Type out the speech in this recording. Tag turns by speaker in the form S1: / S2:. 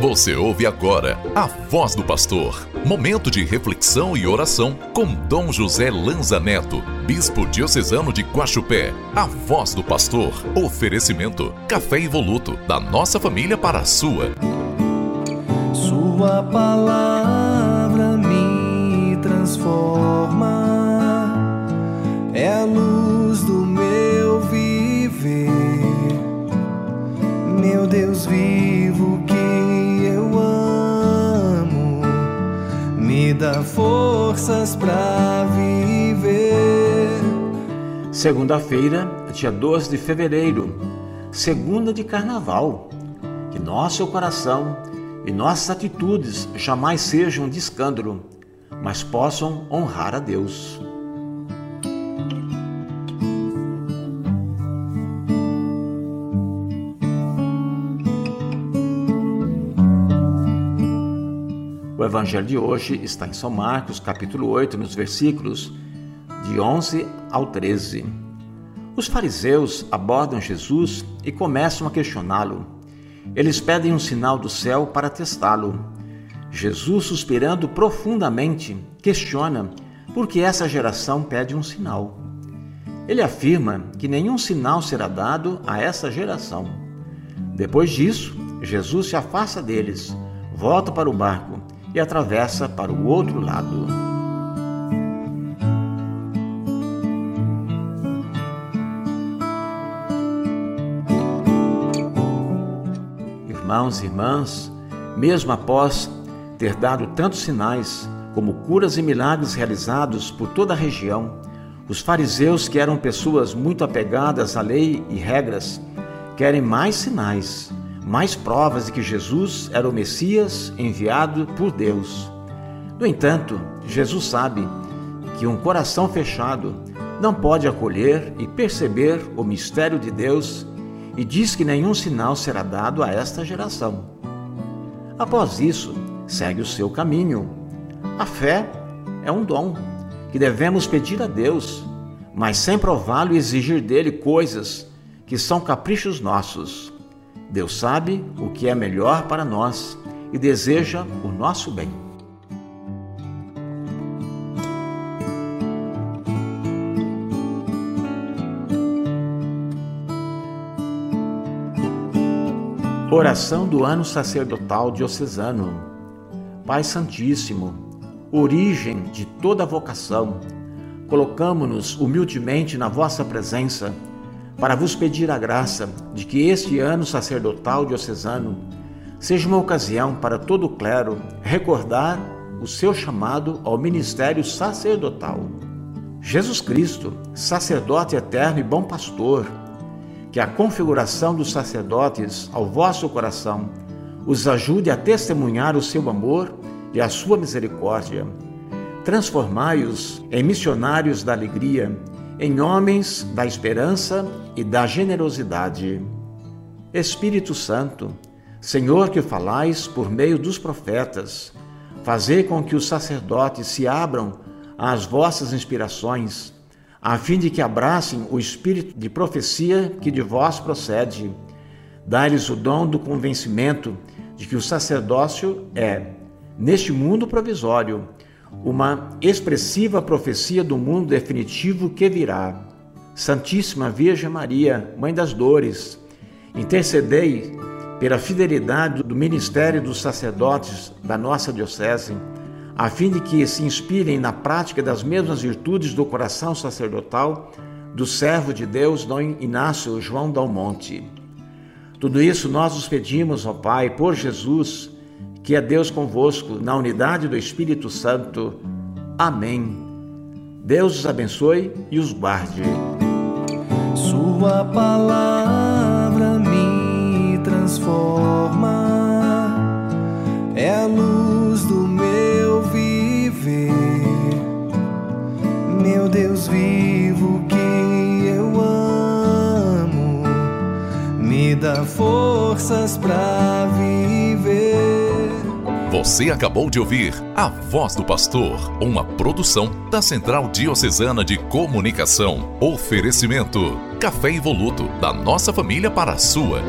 S1: Você ouve agora a voz do pastor. Momento de reflexão e oração com Dom José Lanza Neto, bispo diocesano de Guaxupé. A voz do pastor. Oferecimento: café evoluto da nossa família para a sua.
S2: Sua palavra me transforma. É a luz do meu viver. Meu Deus vivo dá forças para viver.
S3: Segunda-feira, dia 12 de fevereiro, segunda de carnaval. Que nosso coração e nossas atitudes jamais sejam de escândalo, mas possam honrar a Deus. O evangelho de hoje está em São Marcos, capítulo 8, nos versículos de 11 ao 13. Os fariseus abordam Jesus e começam a questioná-lo. Eles pedem um sinal do céu para testá-lo. Jesus, suspirando profundamente, questiona por que essa geração pede um sinal. Ele afirma que nenhum sinal será dado a essa geração. Depois disso, Jesus se afasta deles, volta para o barco e atravessa para o outro lado. Irmãos e irmãs, mesmo após ter dado tantos sinais, como curas e milagres realizados por toda a região, os fariseus, que eram pessoas muito apegadas à lei e regras, querem mais sinais mais provas de que Jesus era o Messias enviado por Deus. No entanto, Jesus sabe que um coração fechado não pode acolher e perceber o mistério de Deus e diz que nenhum sinal será dado a esta geração. Após isso, segue o seu caminho. A fé é um dom que devemos pedir a Deus, mas sem prová-lo e exigir dele coisas que são caprichos nossos. Deus sabe o que é melhor para nós e deseja o nosso bem. Oração do ano sacerdotal diocesano. Pai Santíssimo, origem de toda vocação, colocamo-nos humildemente na vossa presença para vos pedir a graça de que este ano sacerdotal diocesano seja uma ocasião para todo o clero recordar o seu chamado ao ministério sacerdotal. Jesus Cristo, sacerdote eterno e bom pastor, que a configuração dos sacerdotes ao vosso coração os ajude a testemunhar o seu amor e a sua misericórdia. Transformai-os em missionários da alegria em homens da esperança e da generosidade. Espírito Santo, Senhor que falais por meio dos profetas, fazei com que os sacerdotes se abram às vossas inspirações, a fim de que abracem o espírito de profecia que de vós procede. Dai-lhes o dom do convencimento de que o sacerdócio é, neste mundo provisório, uma expressiva profecia do mundo definitivo que virá. Santíssima Virgem Maria, Mãe das Dores, intercedei pela fidelidade do ministério dos sacerdotes da nossa Diocese, a fim de que se inspirem na prática das mesmas virtudes do coração sacerdotal do servo de Deus, Dom Inácio João Dalmonte. Tudo isso nós os pedimos, ó Pai, por Jesus, que é Deus convosco, na unidade do Espírito Santo. Amém. Deus os abençoe e os guarde.
S2: Sua palavra me transforma, é a luz do meu viver. Meu Deus vivo que eu amo, me dá forças para viver.
S1: Você acabou de ouvir A Voz do Pastor, uma produção da Central Diocesana de Comunicação. Oferecimento: Café Evoluto, da nossa família para a sua.